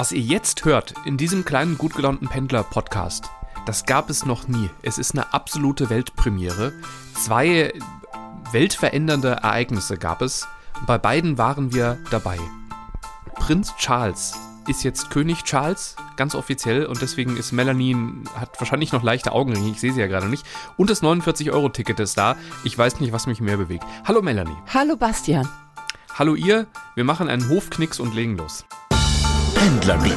Was ihr jetzt hört in diesem kleinen gut gelaunten Pendler-Podcast, das gab es noch nie. Es ist eine absolute Weltpremiere. Zwei weltverändernde Ereignisse gab es. Bei beiden waren wir dabei. Prinz Charles ist jetzt König Charles, ganz offiziell, und deswegen ist Melanie, hat wahrscheinlich noch leichte Augenringe, ich sehe sie ja gerade nicht. Und das 49-Euro-Ticket ist da. Ich weiß nicht, was mich mehr bewegt. Hallo Melanie. Hallo Bastian. Hallo ihr, wir machen einen Hofknicks und legen los. Pendlerblick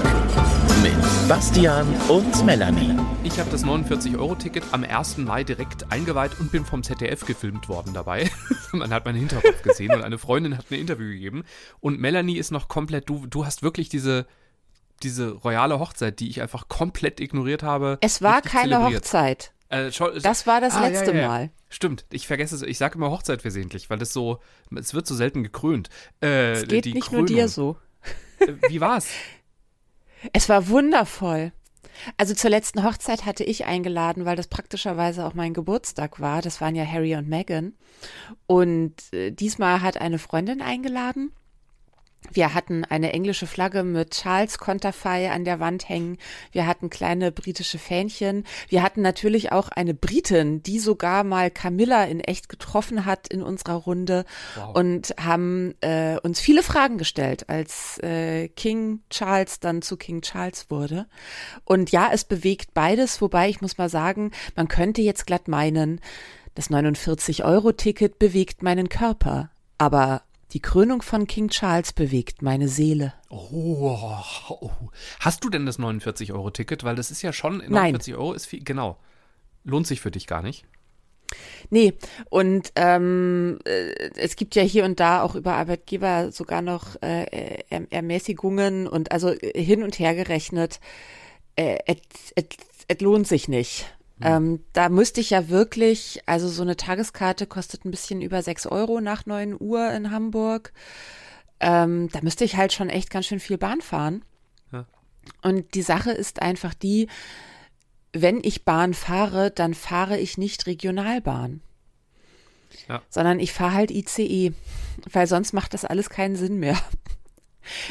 mit Bastian und Melanie. Ich habe das 49-Euro-Ticket am 1. Mai direkt eingeweiht und bin vom ZDF gefilmt worden dabei. Man hat meinen Hinterkopf gesehen und eine Freundin hat ein Interview gegeben. Und Melanie ist noch komplett, du, du hast wirklich diese, diese royale Hochzeit, die ich einfach komplett ignoriert habe. Es war keine zelebriert. Hochzeit. Äh, das war das ah, letzte ja, ja, ja. Mal. Stimmt, ich vergesse es, ich sage immer Hochzeit versehentlich, weil das so, es wird so selten gekrönt. Äh, es geht nicht Krönung. nur dir so. Wie war's? Es war wundervoll. Also zur letzten Hochzeit hatte ich eingeladen, weil das praktischerweise auch mein Geburtstag war. Das waren ja Harry und Meghan. Und äh, diesmal hat eine Freundin eingeladen. Wir hatten eine englische Flagge mit Charles Konterfei an der Wand hängen. Wir hatten kleine britische Fähnchen. Wir hatten natürlich auch eine Britin, die sogar mal Camilla in echt getroffen hat in unserer Runde wow. und haben äh, uns viele Fragen gestellt, als äh, King Charles dann zu King Charles wurde. Und ja, es bewegt beides, wobei ich muss mal sagen, man könnte jetzt glatt meinen, das 49-Euro-Ticket bewegt meinen Körper. Aber die Krönung von King Charles bewegt meine Seele. Oh, oh. hast du denn das 49-Euro-Ticket? Weil das ist ja schon, 49 Nein. Euro ist viel, genau. Lohnt sich für dich gar nicht. Nee, und ähm, äh, es gibt ja hier und da auch über Arbeitgeber sogar noch äh, er Ermäßigungen und also hin und her gerechnet, äh, es lohnt sich nicht. Ähm, da müsste ich ja wirklich, also so eine Tageskarte kostet ein bisschen über sechs Euro nach neun Uhr in Hamburg. Ähm, da müsste ich halt schon echt ganz schön viel Bahn fahren. Ja. Und die Sache ist einfach die, wenn ich Bahn fahre, dann fahre ich nicht Regionalbahn. Ja. Sondern ich fahre halt ICE, weil sonst macht das alles keinen Sinn mehr.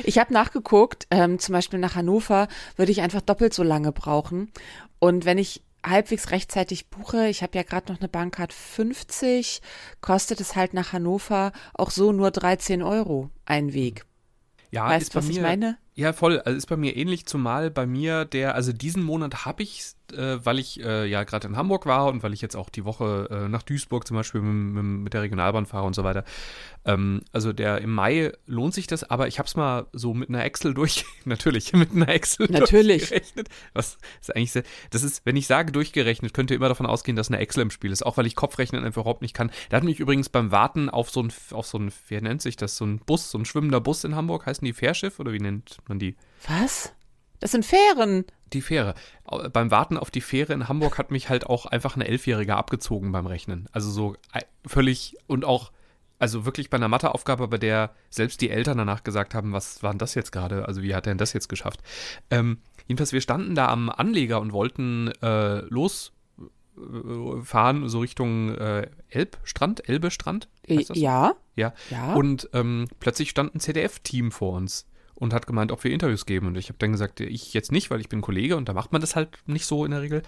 Ich habe nachgeguckt, ähm, zum Beispiel nach Hannover würde ich einfach doppelt so lange brauchen. Und wenn ich halbwegs rechtzeitig buche, ich habe ja gerade noch eine Bahncard 50, kostet es halt nach Hannover auch so nur 13 Euro ein Weg. Ja, weißt du, was mir, ich meine? Ja, voll. Also ist bei mir ähnlich, zumal bei mir der, also diesen Monat habe ich, äh, weil ich äh, ja gerade in Hamburg war und weil ich jetzt auch die Woche äh, nach Duisburg zum Beispiel mit, der Regionalbahn fahre und so weiter. Ähm, also der im Mai lohnt sich das, aber ich habe es mal so mit einer Excel durch, natürlich mit einer Excel natürlich. durchgerechnet. Was ist eigentlich sehr, das ist, wenn ich sage durchgerechnet, könnt ihr immer davon ausgehen, dass eine Excel im Spiel ist, auch weil ich Kopfrechnen einfach überhaupt nicht kann. Da hat mich übrigens beim Warten auf so ein, auf so ein, wie nennt sich das, so ein Bus, so ein schwimmender Bus in Hamburg, heißen die Fährschiff oder wie nennt man die? Was? Das sind Fähren. Die Fähre. Beim Warten auf die Fähre in Hamburg hat mich halt auch einfach eine Elfjährige abgezogen beim Rechnen. Also so völlig und auch, also wirklich bei einer Matheaufgabe, bei der selbst die Eltern danach gesagt haben, was war denn das jetzt gerade? Also wie hat er denn das jetzt geschafft? Ähm, jedenfalls, wir standen da am Anleger und wollten äh, losfahren, so Richtung äh, Elbstrand, Elbestrand? Ja. ja. Ja. Und ähm, plötzlich stand ein ZDF-Team vor uns und hat gemeint, ob wir Interviews geben. Und ich habe dann gesagt, ich jetzt nicht, weil ich bin Kollege und da macht man das halt nicht so in der Regel.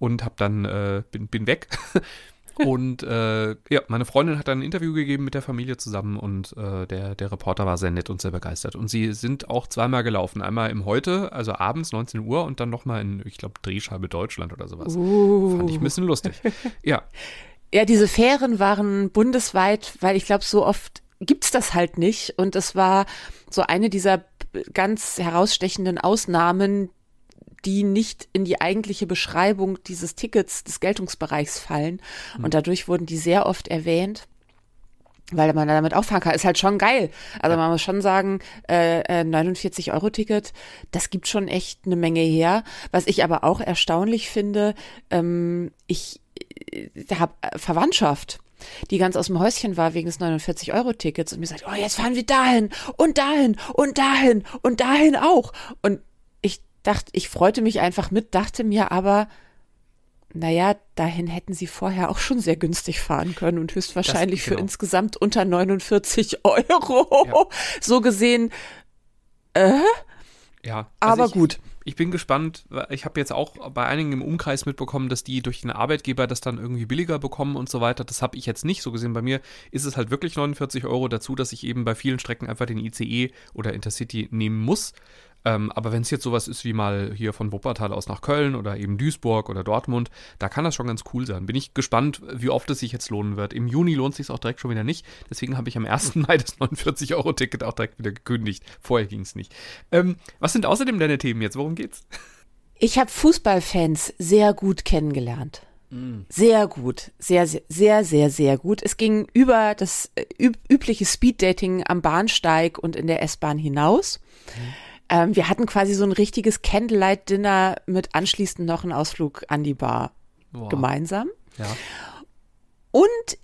Und habe dann, äh, bin, bin weg. und äh, ja, meine Freundin hat dann ein Interview gegeben mit der Familie zusammen und äh, der, der Reporter war sehr nett und sehr begeistert. Und sie sind auch zweimal gelaufen. Einmal im Heute, also abends 19 Uhr und dann nochmal in, ich glaube, Drehscheibe Deutschland oder sowas. Uh. Fand ich ein bisschen lustig. Ja. Ja, diese Fähren waren bundesweit, weil ich glaube, so oft gibt es das halt nicht. Und es war so eine dieser ganz herausstechenden Ausnahmen, die nicht in die eigentliche Beschreibung dieses Tickets des Geltungsbereichs fallen. Mhm. Und dadurch wurden die sehr oft erwähnt weil man damit auffahren kann, ist halt schon geil. Also man muss schon sagen, äh, 49 äh, Euro Ticket, das gibt schon echt eine Menge her. Was ich aber auch erstaunlich finde, ähm, ich äh, habe Verwandtschaft die ganz aus dem Häuschen war wegen des 49-Euro-Tickets und mir sagt, oh, jetzt fahren wir dahin und dahin und dahin und dahin auch. Und ich dachte, ich freute mich einfach mit, dachte mir aber, naja, dahin hätten sie vorher auch schon sehr günstig fahren können und höchstwahrscheinlich das, genau. für insgesamt unter 49 Euro. Ja. So gesehen, äh? Ja, also Aber ich, gut. Ich bin gespannt. Ich habe jetzt auch bei einigen im Umkreis mitbekommen, dass die durch den Arbeitgeber das dann irgendwie billiger bekommen und so weiter. Das habe ich jetzt nicht so gesehen. Bei mir ist es halt wirklich 49 Euro dazu, dass ich eben bei vielen Strecken einfach den ICE oder Intercity nehmen muss. Ähm, aber wenn es jetzt sowas ist wie mal hier von Wuppertal aus nach Köln oder eben Duisburg oder Dortmund, da kann das schon ganz cool sein. Bin ich gespannt, wie oft es sich jetzt lohnen wird. Im Juni lohnt es sich auch direkt schon wieder nicht. Deswegen habe ich am 1. Mai das 49-Euro-Ticket auch direkt wieder gekündigt. Vorher ging es nicht. Ähm, was sind außerdem deine Themen jetzt? Worum geht's? Ich habe Fußballfans sehr gut kennengelernt. Sehr gut, sehr, sehr, sehr, sehr, sehr gut. Es ging über das äh, üb übliche Speeddating am Bahnsteig und in der S-Bahn hinaus. Ähm, wir hatten quasi so ein richtiges Candlelight-Dinner mit anschließend noch einen Ausflug an die Bar Boah. gemeinsam. Ja. Und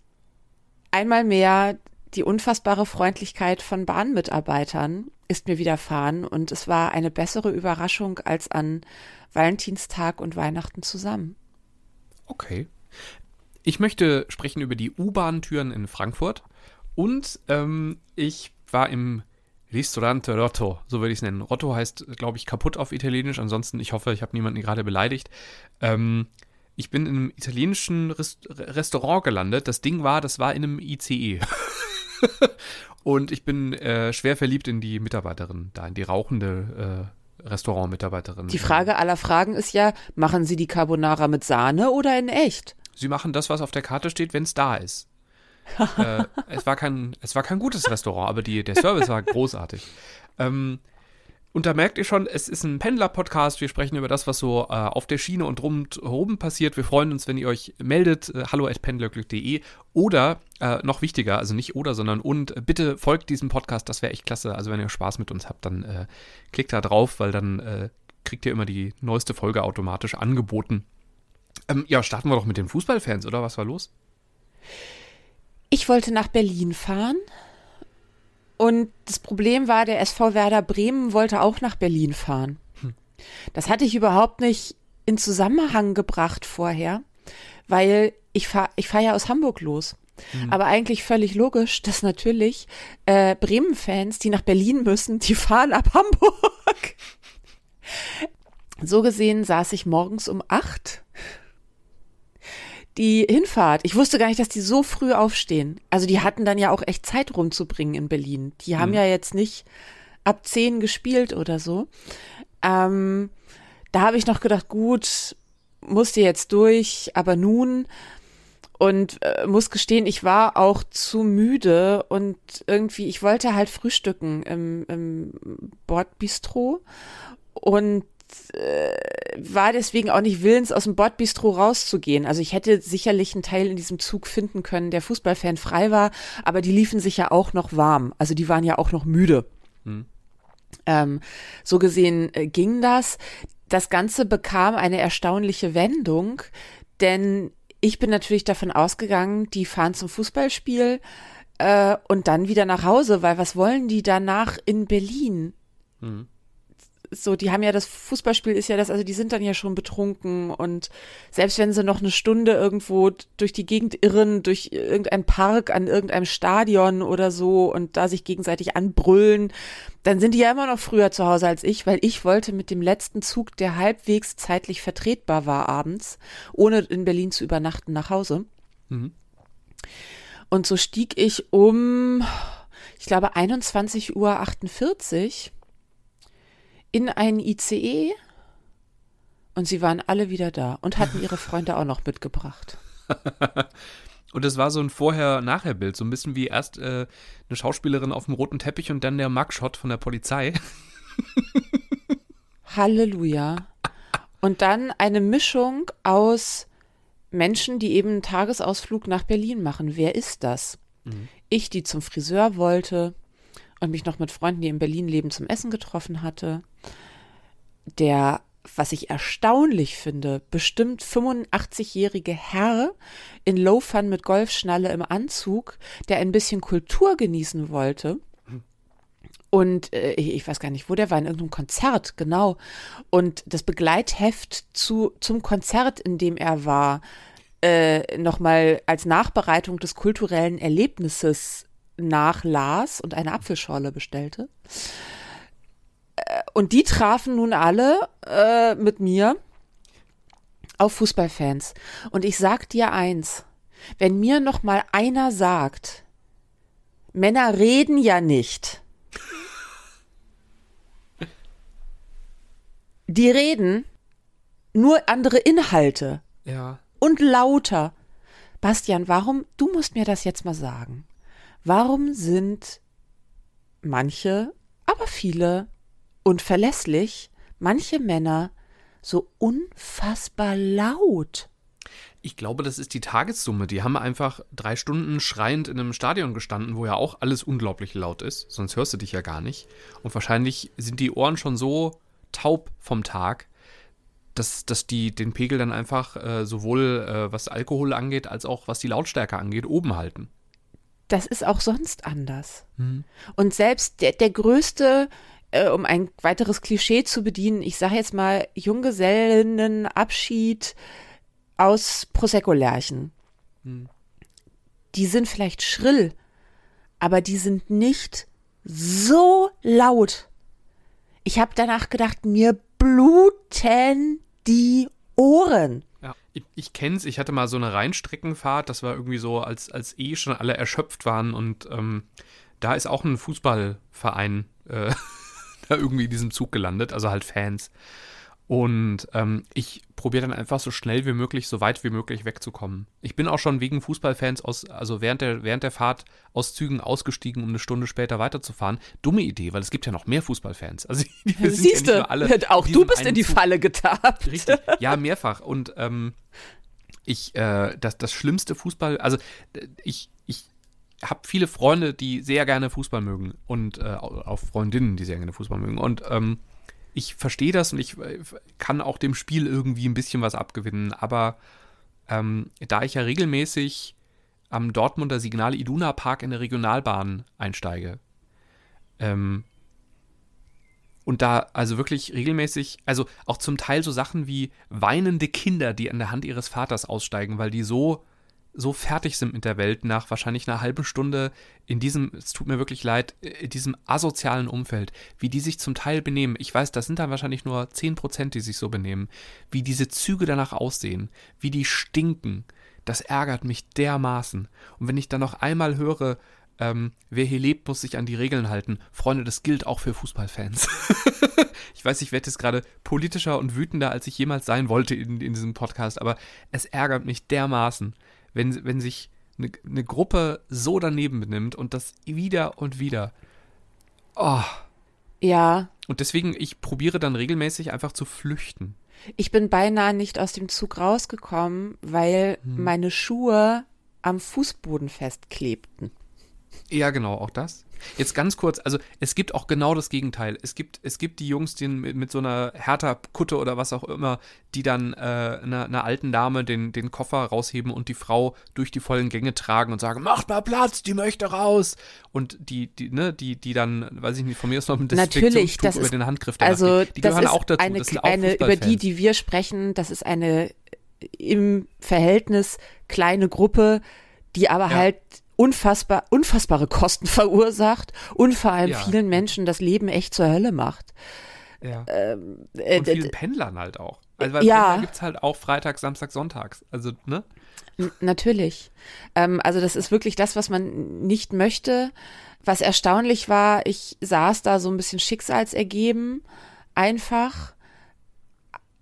einmal mehr die unfassbare Freundlichkeit von Bahnmitarbeitern ist mir widerfahren und es war eine bessere Überraschung als an Valentinstag und Weihnachten zusammen. Okay. Ich möchte sprechen über die U-Bahn-Türen in Frankfurt und ähm, ich war im Ristorante Rotto, so würde ich es nennen. Rotto heißt, glaube ich, kaputt auf Italienisch. Ansonsten, ich hoffe, ich habe niemanden gerade beleidigt. Ähm, ich bin in einem italienischen Rest Restaurant gelandet. Das Ding war, das war in einem ICE. und ich bin äh, schwer verliebt in die Mitarbeiterin, da in die rauchende äh, Restaurantmitarbeiterin. Die Frage aller Fragen ist ja, machen Sie die Carbonara mit Sahne oder in echt? Sie machen das, was auf der Karte steht, wenn es da ist. äh, es, war kein, es war kein gutes Restaurant, aber die, der Service war großartig. Ähm, und da merkt ihr schon, es ist ein Pendler-Podcast. Wir sprechen über das, was so äh, auf der Schiene und rundherum passiert. Wir freuen uns, wenn ihr euch meldet. Äh, hallo at pendlerglück.de oder äh, noch wichtiger, also nicht oder, sondern und äh, bitte folgt diesem Podcast. Das wäre echt klasse. Also wenn ihr Spaß mit uns habt, dann äh, klickt da drauf, weil dann äh, kriegt ihr immer die neueste Folge automatisch angeboten. Ähm, ja, starten wir doch mit den Fußballfans, oder? Was war los? Ich wollte nach Berlin fahren und das Problem war, der SV Werder Bremen wollte auch nach Berlin fahren. Das hatte ich überhaupt nicht in Zusammenhang gebracht vorher, weil ich fahre ich fahr ja aus Hamburg los. Aber eigentlich völlig logisch, dass natürlich äh, Bremen-Fans, die nach Berlin müssen, die fahren ab Hamburg. So gesehen saß ich morgens um acht die Hinfahrt. Ich wusste gar nicht, dass die so früh aufstehen. Also die hatten dann ja auch echt Zeit rumzubringen in Berlin. Die haben Mhm. ja jetzt nicht ab zehn gespielt oder so. Ähm, da habe ich noch gedacht, gut, musste jetzt durch, aber nun und äh, muss gestehen, ich war auch zu müde und irgendwie, ich wollte halt frühstücken im, im Bordbistro und äh, war deswegen auch nicht willens, aus dem Bordbistro rauszugehen. Also ich hätte sicherlich einen Teil in diesem Zug finden können, der Fußballfan frei war, aber die liefen sich ja auch noch warm. Also die waren ja auch noch müde. Ähm, so gesehen äh, ging das. Das Ganze bekam eine erstaunliche Wendung, denn ich bin natürlich davon ausgegangen, die fahren zum Fußballspiel äh, und dann wieder nach Hause, weil was wollen die danach in Berlin? So, die haben ja das Fußballspiel ist ja das, also die sind dann ja schon betrunken und selbst wenn sie noch eine Stunde irgendwo durch die Gegend irren, durch irgendeinen Park an irgendeinem Stadion oder so und da sich gegenseitig anbrüllen, dann sind die ja immer noch früher zu Hause als ich, weil ich wollte mit dem letzten Zug, der halbwegs zeitlich vertretbar war abends, ohne in Berlin zu übernachten, nach Hause. Mhm. Und so stieg ich um, ich glaube, 21.48 Uhr in einen ICE und sie waren alle wieder da und hatten ihre Freunde auch noch mitgebracht. Und es war so ein Vorher-Nachher-Bild, so ein bisschen wie erst äh, eine Schauspielerin auf dem roten Teppich und dann der Mugshot von der Polizei. Halleluja. Und dann eine Mischung aus Menschen, die eben einen Tagesausflug nach Berlin machen. Wer ist das? Ich, die zum Friseur wollte und mich noch mit Freunden, die in Berlin leben, zum Essen getroffen hatte. Der, was ich erstaunlich finde, bestimmt 85-jährige Herr in Low-Fun mit Golfschnalle im Anzug, der ein bisschen Kultur genießen wollte. Und äh, ich ich weiß gar nicht, wo der war, in irgendeinem Konzert, genau. Und das Begleitheft zu, zum Konzert, in dem er war, äh, nochmal als Nachbereitung des kulturellen Erlebnisses nachlas und eine Apfelschorle bestellte. äh, und die trafen nun alle äh, mit mir auf Fußballfans. Und ich sag dir eins, wenn mir noch mal einer sagt, Männer reden ja nicht. Die reden nur andere Inhalte Ja. und lauter. Bastian, warum, du musst mir das jetzt mal sagen. Warum sind manche, aber viele und verlässlich, manche Männer so unfassbar laut? Ich glaube, das ist die Tagessumme. Die haben einfach drei Stunden schreiend in einem Stadion gestanden, wo ja auch alles unglaublich laut ist. Sonst hörst du dich ja gar nicht. Und wahrscheinlich sind die Ohren schon so taub vom Tag, dass, dass die den Pegel dann einfach äh, sowohl äh, was Alkohol angeht, als auch was die Lautstärke angeht, oben halten. Das ist auch sonst anders. Und selbst der, der größte, äh, um ein weiteres Klischee zu bedienen, ich sage jetzt mal Junggesellenabschied aus Prosecco-Lärchen. Die sind vielleicht schrill, aber die sind nicht so laut. Ich habe danach gedacht, mir bluten die Ohren. Ja, ich, ich kenne es. Ich hatte mal so eine Rheinstreckenfahrt. Das war irgendwie so, als, als eh schon alle erschöpft waren. Und ähm, da ist auch ein Fußballverein äh, da irgendwie in diesem Zug gelandet. Also halt Fans. Und ähm, ich probiere dann einfach so schnell wie möglich, so weit wie möglich wegzukommen. Ich bin auch schon wegen Fußballfans aus, also während der, während der Fahrt aus Zügen ausgestiegen, um eine Stunde später weiterzufahren. Dumme Idee, weil es gibt ja noch mehr Fußballfans. Also die, ja Siehst nicht du, auch du bist in die Zug. Falle getappt. Richtig. Ja, mehrfach. Und ähm, ich, äh, das, das schlimmste Fußball, also ich, ich habe viele Freunde, die sehr gerne Fußball mögen und äh, auch Freundinnen, die sehr gerne Fußball mögen. Und ähm, ich verstehe das und ich äh, kann auch dem Spiel irgendwie ein bisschen was abgewinnen. Aber ähm, da ich ja regelmäßig am Dortmunder Signal Iduna Park in der Regionalbahn einsteige, ähm, und da also wirklich regelmäßig, also auch zum Teil so Sachen wie weinende Kinder, die an der Hand ihres Vaters aussteigen, weil die so, so fertig sind mit der Welt nach wahrscheinlich einer halben Stunde in diesem, es tut mir wirklich leid, in diesem asozialen Umfeld, wie die sich zum Teil benehmen. Ich weiß, das sind dann wahrscheinlich nur 10%, die sich so benehmen. Wie diese Züge danach aussehen, wie die stinken, das ärgert mich dermaßen. Und wenn ich dann noch einmal höre, ähm, wer hier lebt, muss sich an die Regeln halten. Freunde, das gilt auch für Fußballfans. ich weiß, ich werde jetzt gerade politischer und wütender, als ich jemals sein wollte in, in diesem Podcast, aber es ärgert mich dermaßen, wenn, wenn sich eine, eine Gruppe so daneben benimmt und das wieder und wieder. Oh. Ja, Und deswegen, ich probiere dann regelmäßig einfach zu flüchten. ich bin beinahe nicht aus dem Zug rausgekommen, weil meine Schuhe am Fußboden festklebten. Ja, genau, auch das. Jetzt ganz kurz, also es gibt auch genau das Gegenteil. Es gibt, es gibt die Jungs, die mit, mit so einer Hertha-Kutte oder was auch immer, die dann äh, einer, einer alten Dame den, den Koffer rausheben und die Frau durch die vollen Gänge tragen und sagen, macht mal Platz, die möchte raus. Und die, die, ne, die, die dann, weiß ich nicht, von mir ist noch ein Natürlich, Desinfektionstuch das über ist, den Handgriff danach also. Die das gehören ist auch dazu. eine, das sind auch eine über die, die wir sprechen, das ist eine im Verhältnis kleine Gruppe, die aber Ja. halt unfassbar, unfassbare Kosten verursacht und vor allem Ja. vielen Menschen das Leben echt zur Hölle macht. Ja. Äh, Und vielen Pendlern halt auch. Also weil Ja. Pendler gibt es halt auch Freitag, Samstag, Sonntags. Also, ne? N- Natürlich. Ähm, also das ist wirklich das, was man nicht möchte. Was erstaunlich war, ich saß da so ein bisschen schicksalsergeben, einfach,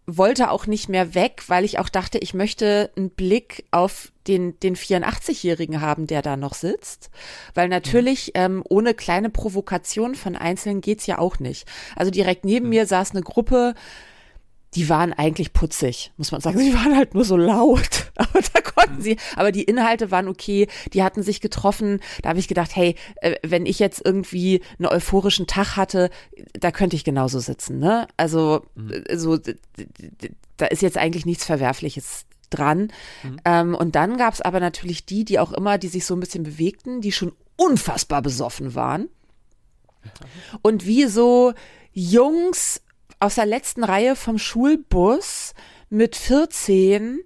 wollte auch nicht mehr weg, weil ich auch dachte, ich möchte einen Blick auf den, den 84-Jährigen haben, der da noch sitzt. Weil natürlich ähm, ohne kleine Provokation von Einzelnen geht's ja auch nicht. Also direkt neben mir saß eine Gruppe, die waren eigentlich putzig, muss man sagen. Sie waren halt nur so laut. Aber da konnten sie, aber die Inhalte waren okay, die hatten sich getroffen. Da habe ich gedacht, hey, äh, wenn ich jetzt irgendwie einen euphorischen Tag hatte, da könnte ich genauso sitzen, ne? Also, äh, so, da ist jetzt eigentlich nichts Verwerfliches dran. Ähm, und dann gab es aber natürlich die, die auch immer, die sich so ein bisschen bewegten, die schon unfassbar besoffen waren. Und wie so Jungs aus der letzten Reihe vom Schulbus mit 14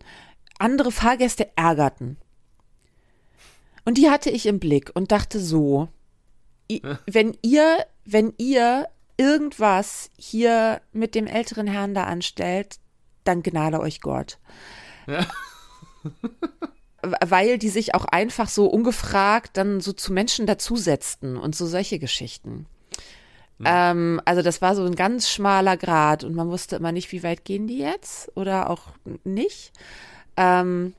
andere Fahrgäste ärgerten. Und die hatte ich im Blick und dachte so, wenn ihr, wenn ihr irgendwas hier mit dem älteren Herrn da anstellt, dann gnade euch Gott. Ja. Weil die sich auch einfach so ungefragt dann so zu Menschen dazusetzten und so solche Geschichten. Mhm. Ähm, also das war so ein ganz schmaler Grad und man wusste immer nicht, wie weit gehen die jetzt oder auch nicht. Ähm,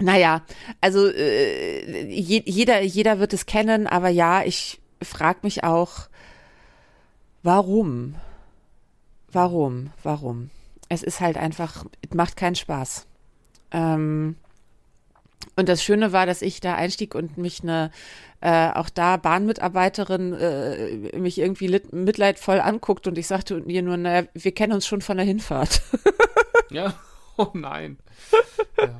naja, also äh, je, jeder, jeder wird es kennen, aber ja, ich frage mich auch, warum? Warum? Warum? Es ist halt einfach, es macht keinen Spaß. Ähm, und das Schöne war, dass ich da einstieg und mich eine, äh, auch da Bahnmitarbeiterin äh, mich irgendwie lit, mitleidvoll anguckt und ich sagte ihr nur, naja, wir kennen uns schon von der Hinfahrt. ja, oh nein. Ja.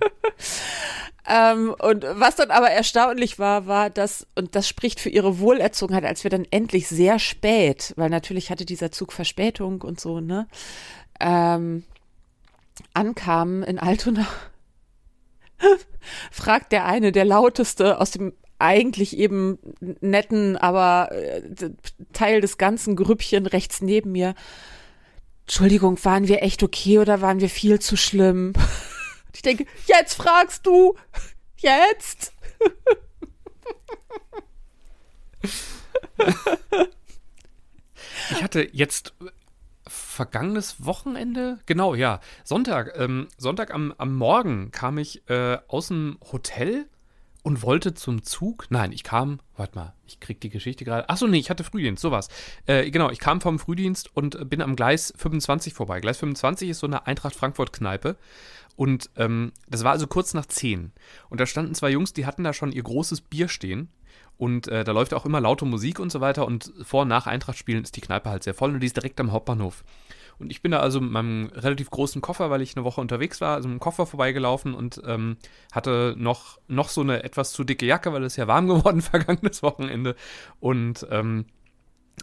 Ähm, und was dann aber erstaunlich war, war, dass, und das spricht für ihre Wohlerzogenheit, als wir dann endlich sehr spät, weil natürlich hatte dieser Zug Verspätung und so, ne, ähm, ankamen in Altona, fragt der eine, der lauteste aus dem eigentlich eben netten, aber äh, Teil des ganzen Grüppchen rechts neben mir, Entschuldigung, waren wir echt okay oder waren wir viel zu schlimm? Ich denke, jetzt fragst du. Jetzt. Ich hatte jetzt vergangenes Wochenende, genau, ja, Sonntag, ähm, Sonntag am, am Morgen kam ich äh, aus dem Hotel und wollte zum Zug. Nein, ich kam, warte mal, ich krieg die Geschichte gerade. Achso, nee, ich hatte Frühdienst, sowas. Äh, genau, ich kam vom Frühdienst und bin am Gleis 25 vorbei. Gleis 25 ist so eine Eintracht Frankfurt-Kneipe. Und ähm, das war also kurz nach 10. Und da standen zwei Jungs, die hatten da schon ihr großes Bier stehen. Und äh, da läuft auch immer laute Musik und so weiter. Und vor und nach Eintracht spielen ist die Kneipe halt sehr voll und die ist direkt am Hauptbahnhof. Und ich bin da also mit meinem relativ großen Koffer, weil ich eine Woche unterwegs war, also mit dem Koffer vorbeigelaufen und ähm, hatte noch, noch so eine etwas zu dicke Jacke, weil es ja warm geworden vergangenes Wochenende. Und ähm,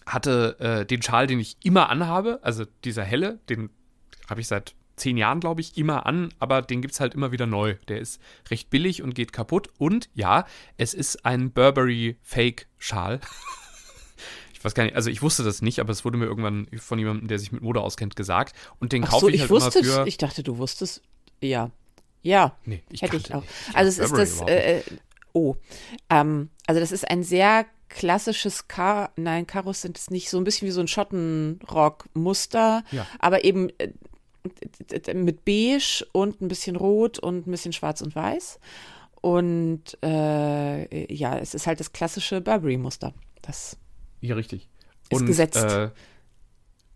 hatte äh, den Schal, den ich immer anhabe, also dieser helle, den habe ich seit zehn Jahren, glaube ich, immer an, aber den gibt es halt immer wieder neu. Der ist recht billig und geht kaputt. Und ja, es ist ein Burberry Fake-Schal. ich weiß gar nicht, also ich wusste das nicht, aber es wurde mir irgendwann von jemandem, der sich mit Mode auskennt, gesagt. Und den kaufe so, ich, ich halt wusste, immer für. Ich dachte, du wusstest, ja. Ja, nee, ich hätte ich auch. Nicht. Also es ist das, äh, äh, oh, ähm, also das ist ein sehr klassisches Kar, nein, Karos sind es nicht, so ein bisschen wie so ein Schottenrock-Muster, ja. aber eben äh, mit beige und ein bisschen rot und ein bisschen schwarz und weiß. Und äh, ja, es ist halt das klassische Burberry-Muster. Das ja, richtig. Ist und, gesetzt. Äh,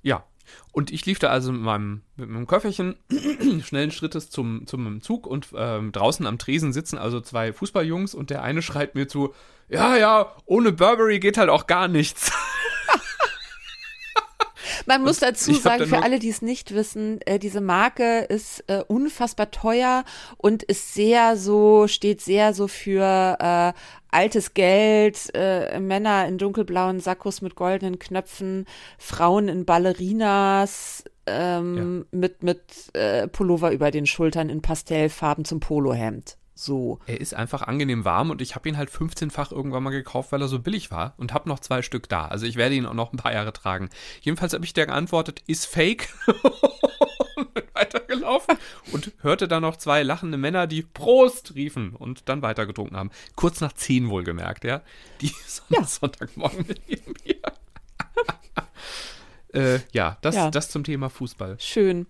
ja. Und ich lief da also mit meinem, mit meinem Köfferchen schnellen Schrittes zum, zum Zug und ähm, draußen am Tresen sitzen also zwei Fußballjungs und der eine schreit mir zu, ja, ja, ohne Burberry geht halt auch gar nichts. Man muss dazu sagen, für alle, die es nicht wissen, äh, diese Marke ist äh, unfassbar teuer und ist sehr so, steht sehr so für äh, altes Geld, äh, Männer in dunkelblauen Sakkos mit goldenen Knöpfen, Frauen in Ballerinas, ähm, ja. mit, mit äh, Pullover über den Schultern in Pastellfarben zum Polohemd. So. Er ist einfach angenehm warm und ich habe ihn halt 15-fach irgendwann mal gekauft, weil er so billig war und habe noch zwei Stück da. Also ich werde ihn auch noch ein paar Jahre tragen. Jedenfalls habe ich der geantwortet, ist fake. und bin weitergelaufen und hörte dann noch zwei lachende Männer, die Prost riefen und dann weitergetrunken haben. Kurz nach 10 wohlgemerkt, ja. Die ja. Sonntagmorgen mit ihrem Bier. äh, ja, das, ja, das zum Thema Fußball. Schön.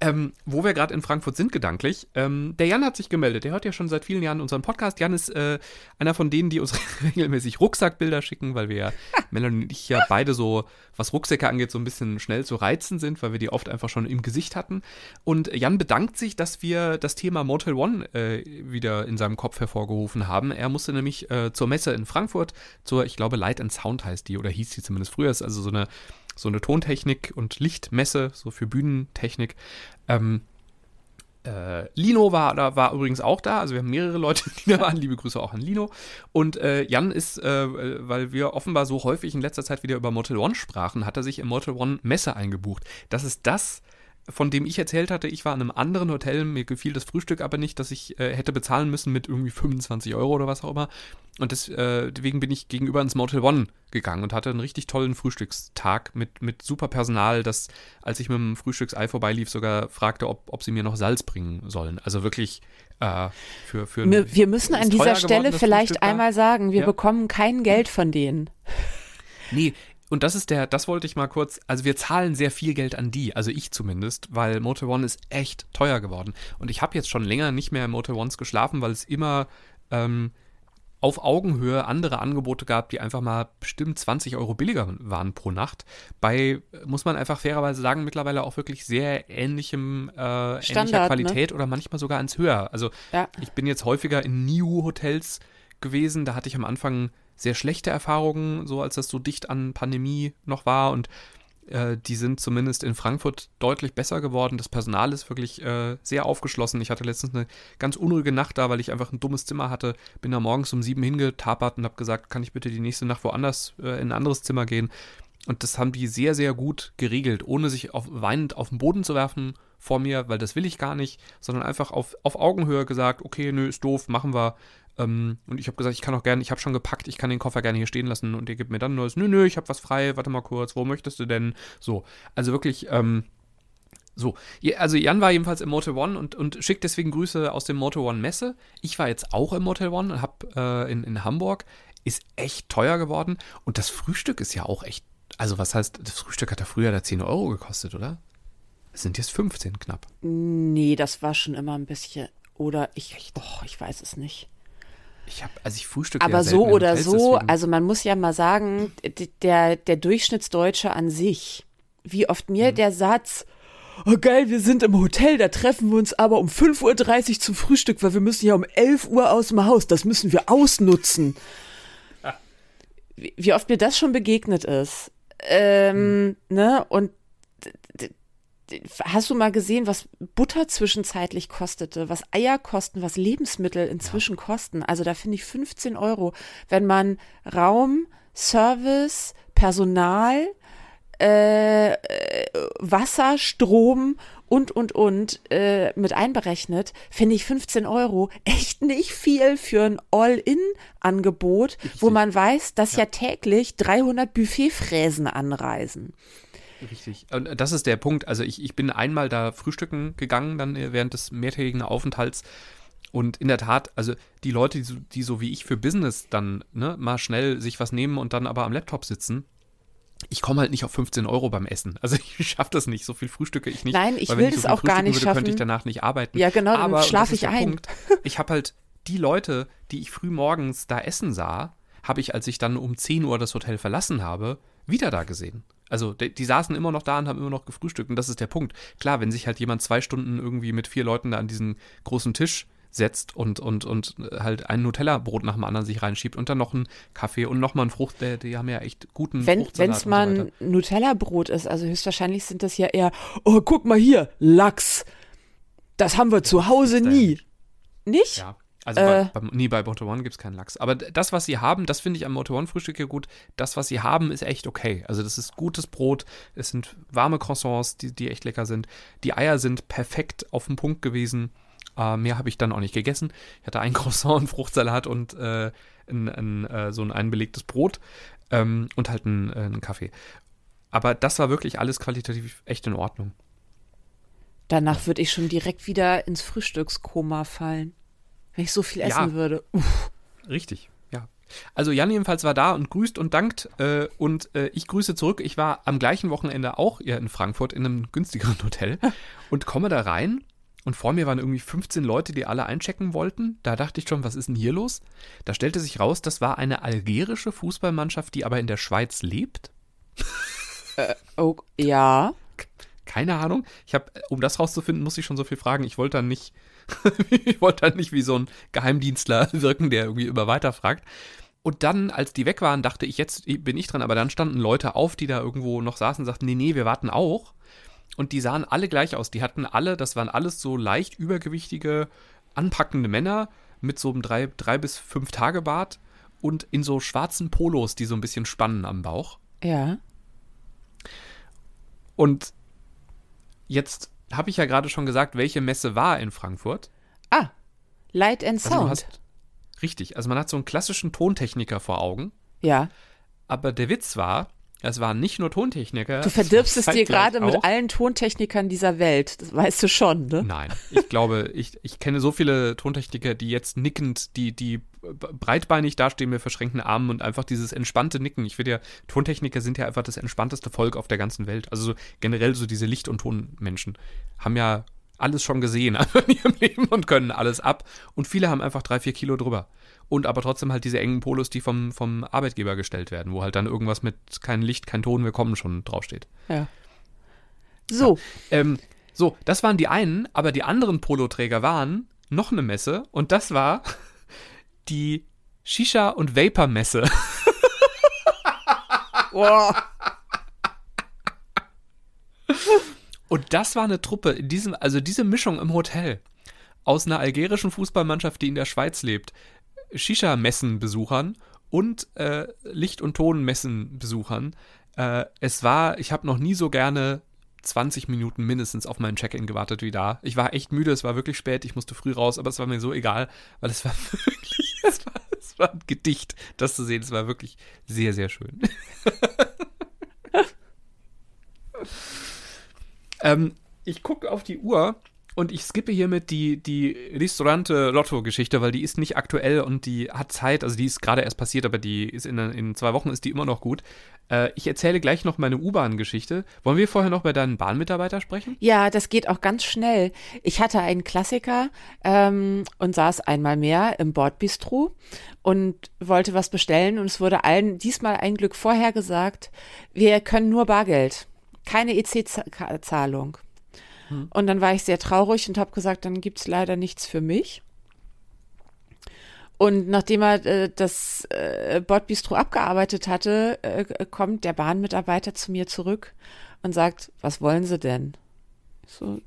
Ähm, wo wir gerade in Frankfurt sind, gedanklich. Ähm, der Jan hat sich gemeldet. Der hört ja schon seit vielen Jahren unseren Podcast. Jan ist äh, einer von denen, die uns regelmäßig Rucksackbilder schicken, weil wir ja, Melanie und ich ja beide so, was Rucksäcke angeht, so ein bisschen schnell zu reizen sind, weil wir die oft einfach schon im Gesicht hatten. Und Jan bedankt sich, dass wir das Thema Motel One äh, wieder in seinem Kopf hervorgerufen haben. Er musste nämlich äh, zur Messe in Frankfurt, zur, ich glaube, Light and Sound heißt die, oder hieß die zumindest früher, ist also so eine so eine Tontechnik und Lichtmesse, so für Bühnentechnik. Ähm, äh, Lino war, da, war übrigens auch da, also wir haben mehrere Leute, die da waren. Liebe Grüße auch an Lino. Und äh, Jan ist, äh, weil wir offenbar so häufig in letzter Zeit wieder über Motel One sprachen, hat er sich im Motel One Messe eingebucht. Das ist das von dem ich erzählt hatte, ich war in einem anderen Hotel, mir gefiel das Frühstück aber nicht, dass ich äh, hätte bezahlen müssen mit irgendwie 25 Euro oder was auch immer. Und das, äh, deswegen bin ich gegenüber ins Motel One gegangen und hatte einen richtig tollen Frühstückstag mit, mit super Personal, das, als ich mit dem Frühstücksei vorbeilief, sogar fragte, ob, ob sie mir noch Salz bringen sollen. Also wirklich äh, für, für Wir, wir müssen an dieser Stelle vielleicht einmal sagen, wir ja? bekommen kein Geld von denen. Nee, und das ist der, das wollte ich mal kurz, also wir zahlen sehr viel Geld an die, also ich zumindest, weil Motel One ist echt teuer geworden. Und ich habe jetzt schon länger nicht mehr im Motel Ones geschlafen, weil es immer ähm, auf Augenhöhe andere Angebote gab, die einfach mal bestimmt 20 Euro billiger waren pro Nacht. Bei, muss man einfach fairerweise sagen, mittlerweile auch wirklich sehr ähnlichem, äh, Standard, ähnlicher? Qualität ne? oder manchmal sogar ans höher. Also ja. ich bin jetzt häufiger in Niu-Hotels gewesen, da hatte ich am Anfang sehr schlechte Erfahrungen, so als das so dicht an Pandemie noch war und äh, die sind zumindest in Frankfurt deutlich besser geworden. Das Personal ist wirklich äh, sehr aufgeschlossen. Ich hatte letztens eine ganz unruhige Nacht da, weil ich einfach ein dummes Zimmer hatte. Bin da morgens um sieben hingetapert und habe gesagt, kann ich bitte die nächste Nacht woanders äh, in ein anderes Zimmer gehen? Und das haben die sehr, sehr gut geregelt, ohne sich auf, weinend auf den Boden zu werfen vor mir, weil das will ich gar nicht, sondern einfach auf, auf Augenhöhe gesagt, okay, nö, ist doof, machen wir. Ähm, und ich habe gesagt, ich kann auch gerne, ich habe schon gepackt, ich kann den Koffer gerne hier stehen lassen und ihr gibt mir dann nur das, nö, nö, ich habe was frei, warte mal kurz, wo möchtest du denn? So, also wirklich, ähm, so, also Jan war jedenfalls im Motel One und, und schickt deswegen Grüße aus dem Motel One Messe. Ich war jetzt auch im Motel One und hab äh, in, in Hamburg. Ist echt teuer geworden. Und das Frühstück ist ja auch echt. Also, was heißt, das Frühstück hat ja früher da 10 Euro gekostet, oder? Es sind jetzt 15 knapp. Nee, das war schon immer ein bisschen. Oder ich. Oh, ich weiß es nicht. Ich habe, also ich frühstücke Aber ja so oder Hotels, so, deswegen. also man muss ja mal sagen, der, der Durchschnittsdeutsche an sich, wie oft mir mhm. der Satz, oh geil, wir sind im Hotel, da treffen wir uns aber um 5.30 Uhr zum Frühstück, weil wir müssen ja um 11 Uhr aus dem Haus, das müssen wir ausnutzen. Wie, wie oft mir das schon begegnet ist. Ähm, mhm. ne, und hast du mal gesehen, was Butter zwischenzeitlich kostete, was Eier kosten, was Lebensmittel inzwischen ja. kosten? Also da finde ich 15 Euro, wenn man Raum, Service, Personal, äh, Wasser, Strom und, und, und äh, mit einberechnet, finde ich 15 Euro echt nicht viel für ein All-In-Angebot, wo man weiß, dass ja. ja täglich 300 Buffetfräsen anreisen. Richtig. Und das ist der Punkt. Also ich, ich bin einmal da frühstücken gegangen, dann während des mehrtägigen Aufenthalts. Und in der Tat, also die Leute, die so, die so wie ich für Business dann ne, mal schnell sich was nehmen und dann aber am Laptop sitzen, ich komme halt nicht auf 15 Euro beim Essen. Also ich schaffe das nicht. So viel frühstücke ich nicht. Nein, ich will das so auch gar nicht würde, schaffen. könnte ich danach nicht arbeiten. Ja, genau, dann schlafe ich ein. Punkt, ich habe halt die Leute, die ich früh morgens da essen sah, habe ich, als ich dann um 10 Uhr das Hotel verlassen habe, wieder da gesehen. Also die, die, saßen immer noch da und haben immer noch gefrühstückt und das ist der Punkt. Klar, wenn sich halt jemand zwei Stunden irgendwie mit vier Leuten da an diesen großen Tisch setzt und, und, und halt ein Nutella-Brot nach dem anderen sich reinschiebt und dann noch einen Kaffee und nochmal einen Frucht, die, die haben ja echt guten Wenn es mal ein Nutella-Brot ist, also höchstwahrscheinlich sind das ja eher, oh, guck mal hier, Lachs. Das haben wir zu Hause nie. Nicht? Ja. Also äh, bei, bei, nee, bei Moto One gibt es keinen Lachs. Aber das, was sie haben, das finde ich am Moto One Frühstück hier gut. Das, was sie haben, ist echt okay. Also das ist gutes Brot. Es sind warme Croissants, die, die echt lecker sind. Die Eier sind perfekt auf den Punkt gewesen. Äh, mehr habe ich dann auch nicht gegessen. Ich hatte ein Croissant, einen Fruchtsalat und äh, ein, ein, äh, so ein einbelegtes Brot ähm, und halt einen, äh, einen Kaffee. Aber das war wirklich alles qualitativ echt in Ordnung. Danach würde ich schon direkt wieder ins Frühstückskoma fallen. Wenn ich so viel essen ja, würde. Uff. Richtig, ja. Also Jan jedenfalls war da und grüßt und dankt äh, und äh, ich grüße zurück. Ich war am gleichen Wochenende auch hier in Frankfurt in einem günstigeren Hotel und komme da rein und vor mir waren irgendwie 15 Leute, die alle einchecken wollten. Da dachte ich schon, was ist denn hier los? Da stellte sich raus, das war eine algerische Fußballmannschaft, die aber in der Schweiz lebt. Äh, oh, ja. Keine Ahnung. Ich habe, um das rauszufinden, muss ich schon so viel fragen. Ich wollte dann nicht ich wollte halt nicht wie so ein Geheimdienstler wirken, der irgendwie immer weiterfragt. Und dann, als die weg waren, dachte ich, jetzt bin ich dran. Aber dann standen Leute auf, die da irgendwo noch saßen und sagten, nee, nee, wir warten auch. Und die sahen alle gleich aus. Die hatten alle, das waren alles so leicht übergewichtige, anpackende Männer mit so einem drei, drei bis fünf Tage Bart und in so schwarzen Polos, die so ein bisschen spannen am Bauch. Ja. Und jetzt habe ich ja gerade schon gesagt, welche Messe war in Frankfurt. Ah, Light and Also Sound. du hast, richtig, also man hat so einen klassischen Tontechniker vor Augen, ja. aber der Witz war, es waren nicht nur Tontechniker. Du verdirbst es dir gerade mit allen Tontechnikern dieser Welt. Das weißt du schon, ne? Nein, ich glaube, ich, ich kenne so viele Tontechniker, die jetzt nickend, die, die breitbeinig dastehen mit verschränkten Armen und einfach dieses entspannte Nicken. Ich finde ja, Tontechniker sind ja einfach das entspannteste Volk auf der ganzen Welt. Also so generell so diese Licht- und Tonmenschen haben ja alles schon gesehen in ihrem Leben und können alles ab. Und viele haben einfach drei, vier Kilo drüber. Und aber trotzdem halt diese engen Polos, die vom, vom Arbeitgeber gestellt werden, wo halt dann irgendwas mit kein Licht, kein Ton, wir kommen schon draufsteht. Ja. So, Ähm, so, das waren die einen, aber die anderen Poloträger waren noch eine Messe und das war die Shisha- und Vapor-Messe. Boah. Und das war eine Truppe, in diesem, also diese Mischung im Hotel aus einer algerischen Fußballmannschaft, die in der Schweiz lebt, Shisha-Messen-Besuchern und äh, Licht- und Tonmessen-Besuchern. Äh, es war, ich habe noch nie so gerne 20 Minuten mindestens auf meinen Check-in gewartet wie da. Ich war echt müde, es war wirklich spät, ich musste früh raus, aber es war mir so egal, weil es war wirklich, es war, es war ein Gedicht, das zu sehen. Es war wirklich sehr, sehr schön. ähm, ich gucke auf die Uhr und ich skippe hiermit die, die Ristorante-Lotto-Geschichte, weil die ist nicht aktuell und die hat Zeit, also die ist gerade erst passiert, aber die ist in, in zwei Wochen ist die immer noch gut. Äh, ich erzähle gleich noch meine U-Bahn-Geschichte. Wollen wir vorher noch bei deinen Bahnmitarbeiter sprechen? Ja, das geht auch ganz schnell. Ich hatte einen Klassiker ähm, und saß einmal mehr im Bordbistro und wollte was bestellen und es wurde allen diesmal ein Glück vorher gesagt, wir können nur Bargeld, keine EC-Zahlung. Und dann war ich sehr traurig und habe gesagt, dann gibt's leider nichts für mich. Und nachdem er äh, das äh, Bordbistro abgearbeitet hatte, äh, kommt der Bahnmitarbeiter zu mir zurück und sagt, was wollen Sie denn? Ich so,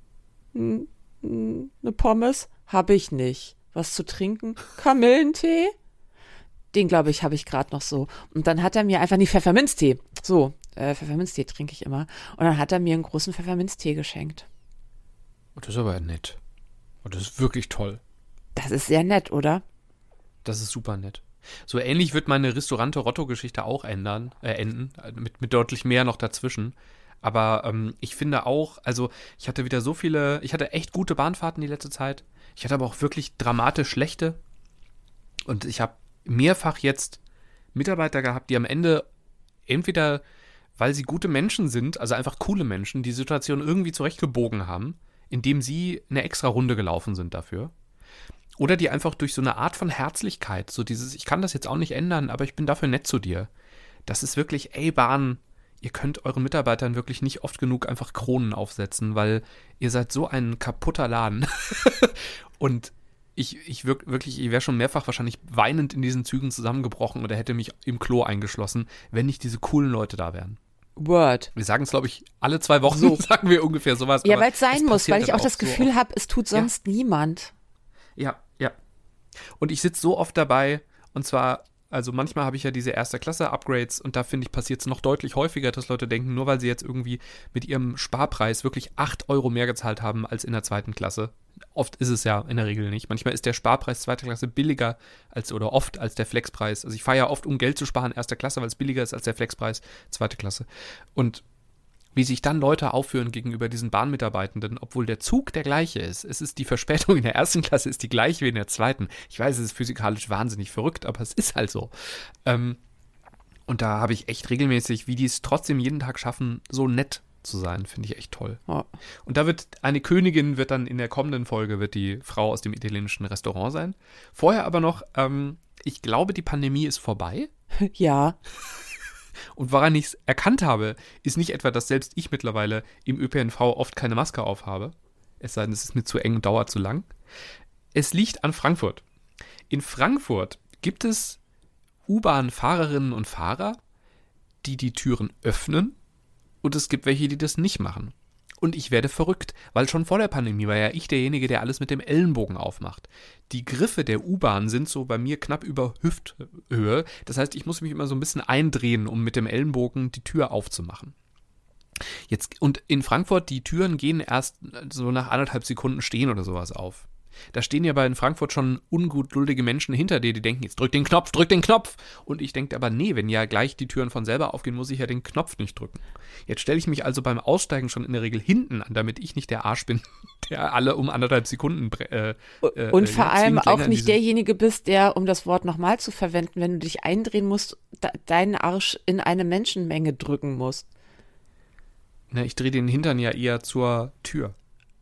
"N- n- eine Pommes habe ich nicht. Was zu trinken? Kamillentee? Den glaube ich habe ich gerade noch so. Und dann hat er mir einfach nie Pfefferminztee. So, äh, Pfefferminztee trinke ich immer. Und dann hat er mir einen großen Pfefferminztee geschenkt. Oh, das ist aber nett. Oh, das ist wirklich toll. Das ist sehr nett, oder? Das ist super nett. So ähnlich wird meine Restaurante-Rotto-Geschichte auch ändern, äh, enden, äh, mit, mit deutlich mehr noch dazwischen. Aber ähm, ich finde auch, also ich hatte wieder so viele, ich hatte echt gute Bahnfahrten die letzte Zeit. Ich hatte aber auch wirklich dramatisch schlechte. Und ich habe mehrfach jetzt Mitarbeiter gehabt, die am Ende entweder, weil sie gute Menschen sind, also einfach coole Menschen, die Situation irgendwie zurechtgebogen haben, indem sie eine extra Runde gelaufen sind dafür. Oder die einfach durch so eine Art von Herzlichkeit, so dieses, ich kann das jetzt auch nicht ändern, aber ich bin dafür nett zu dir. Das ist wirklich, ey, Bahn, ihr könnt euren Mitarbeitern wirklich nicht oft genug einfach Kronen aufsetzen, weil ihr seid so ein kaputter Laden. Und ich, ich wirk, wirklich, ich wäre schon mehrfach wahrscheinlich weinend in diesen Zügen zusammengebrochen oder hätte mich im Klo eingeschlossen, wenn nicht diese coolen Leute da wären. Word. Wir sagen es, glaube ich, alle zwei Wochen So. sagen wir ungefähr sowas. Ja, weil es sein muss, weil ich auch das so Gefühl oft. habe, es tut sonst niemand. Ja, ja. Und ich sitze so oft dabei, und zwar, also manchmal habe ich ja diese erste Klasse-Upgrades und da finde ich, passiert es noch deutlich häufiger, dass Leute denken, nur weil sie jetzt irgendwie mit ihrem Sparpreis wirklich 8 Euro mehr gezahlt haben als in der zweiten Klasse. Oft ist es ja in der Regel nicht. Manchmal ist der Sparpreis zweiter Klasse billiger als oder oft als der Flexpreis. Also ich fahre ja oft, um Geld zu sparen, erster Klasse, weil es billiger ist als der Flexpreis zweite Klasse. Und wie sich dann Leute aufführen gegenüber diesen Bahnmitarbeitenden, obwohl der Zug der gleiche ist. Es ist die Verspätung in der ersten Klasse ist die gleiche wie in der zweiten. Ich weiß, es ist physikalisch wahnsinnig verrückt, aber es ist halt so. Ähm, und da habe ich echt regelmäßig, wie die es trotzdem jeden Tag schaffen, so nett zu sein, finde ich echt toll. Oh. Und da wird eine Königin, wird dann in der kommenden Folge, wird die Frau aus dem italienischen Restaurant sein. Vorher aber noch, ähm, ich glaube, die Pandemie ist vorbei. Ja. Und woran ich es erkannt habe, ist nicht etwa, dass selbst ich mittlerweile im ÖPNV oft keine Maske aufhabe. Es sei denn, es ist mir zu eng und dauert zu lang. Es liegt an Frankfurt. In Frankfurt gibt es U-Bahn-Fahrerinnen und Fahrer, die die Türen öffnen und es gibt welche, die das nicht machen. Und ich werde verrückt, weil schon vor der Pandemie war ja ich derjenige, der alles mit dem Ellenbogen aufmacht. Die Griffe der U-Bahn sind so bei mir knapp über Hüfthöhe. Das heißt, ich muss mich immer so ein bisschen eindrehen, um mit dem Ellenbogen die Tür aufzumachen. Jetzt, und in Frankfurt, die Türen gehen erst so nach anderthalb Sekunden stehen oder sowas auf. Da stehen ja bei in Frankfurt schon ungutduldige Menschen hinter dir, die denken, jetzt drück den Knopf, drück den Knopf. Und ich denke aber, nee, wenn ja gleich die Türen von selber aufgehen, muss ich ja den Knopf nicht drücken. Jetzt stelle ich mich also beim Aussteigen schon in der Regel hinten an, damit ich nicht der Arsch bin, der alle um anderthalb Sekunden. Äh, äh, und vor ja, allem auch nicht derjenige bist, der, um das Wort nochmal zu verwenden, wenn du dich eindrehen musst, deinen Arsch in eine Menschenmenge drücken musst. Na, ich drehe den Hintern ja eher zur Tür.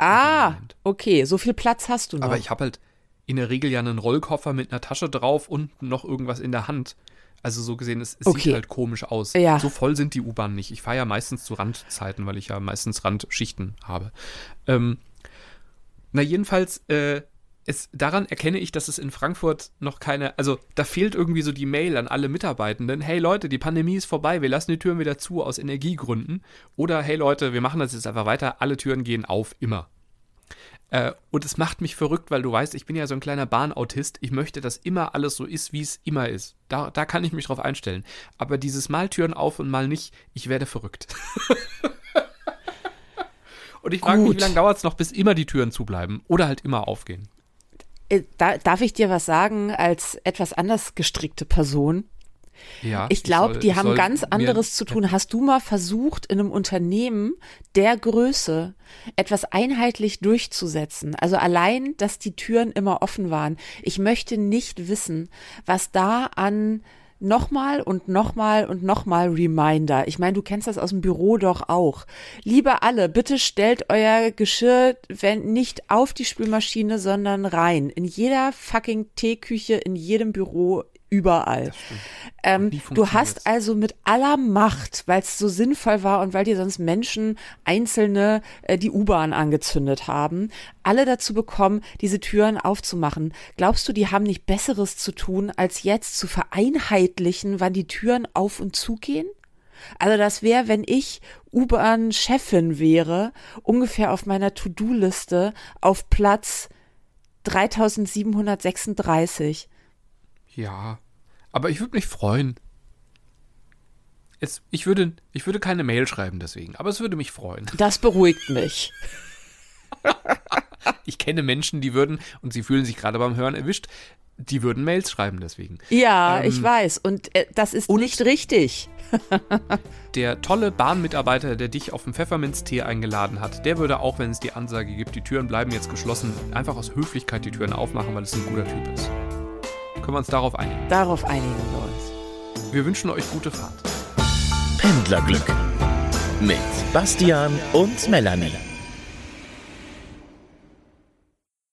Ah, okay, so viel Platz hast du noch. Aber ich habe halt in der Regel ja einen Rollkoffer mit einer Tasche drauf und noch irgendwas in der Hand. Also so gesehen, es, es okay. sieht halt komisch aus. Ja. So voll sind die U-Bahnen nicht. Ich fahre ja meistens zu Randzeiten, weil ich ja meistens Randschichten habe. Ähm, na, jedenfalls, äh, es, daran erkenne ich, dass es in Frankfurt noch keine, also da fehlt irgendwie so die Mail an alle Mitarbeitenden, hey Leute, die Pandemie ist vorbei, wir lassen die Türen wieder zu aus Energiegründen. Oder hey Leute, wir machen das jetzt einfach weiter, alle Türen gehen auf, immer. Äh, und es macht mich verrückt, weil du weißt, ich bin ja so ein kleiner Bahnautist. Ich möchte, dass immer alles so ist, wie es immer ist. Da, da kann ich mich drauf einstellen. Aber dieses Mal Türen auf und mal nicht, ich werde verrückt. und ich frage mich, wie lange dauert es noch, bis immer die Türen zubleiben oder halt immer aufgehen. Äh, da, darf ich dir was sagen als etwas anders gestrickte Person? Ja, ich glaube, die haben ganz anderes zu tun. Hast du mal versucht, in einem Unternehmen der Größe etwas einheitlich durchzusetzen? Also allein, dass die Türen immer offen waren. Ich möchte nicht wissen, was da an nochmal und nochmal und nochmal Reminder. Ich meine, du kennst das aus dem Büro doch auch. Liebe alle, bitte stellt euer Geschirr wenn nicht auf die Spülmaschine, sondern rein. In jeder fucking Teeküche, in jedem Büro überall. Ähm, du hast also mit aller Macht, weil es so sinnvoll war und weil dir sonst Menschen einzelne äh, die U-Bahn angezündet haben, alle dazu bekommen, diese Türen aufzumachen. Glaubst du, die haben nicht Besseres zu tun, als jetzt zu vereinheitlichen, wann die Türen auf und zugehen? Also das wäre, wenn ich U-Bahn-Chefin wäre, ungefähr auf meiner To-Do-Liste auf Platz 3736. Ja, aber ich würde mich freuen. Es, ich, würde, ich würde keine Mail schreiben deswegen, aber es würde mich freuen. Das beruhigt mich. ich kenne Menschen, die würden, und sie fühlen sich gerade beim Hören erwischt, die würden Mails schreiben deswegen. Ja, ähm, ich weiß. Und äh, das ist nicht richtig. der tolle Bahnmitarbeiter, der dich auf den Pfefferminztee eingeladen hat, der würde auch, wenn es die Ansage gibt, die Türen bleiben jetzt geschlossen, einfach aus Höflichkeit die Türen aufmachen, weil es ein guter Typ ist. Können wir uns darauf einigen? Darauf einigen wir uns. Wir wünschen euch gute Fahrt. Pendlerglück mit Bastian und Melanie.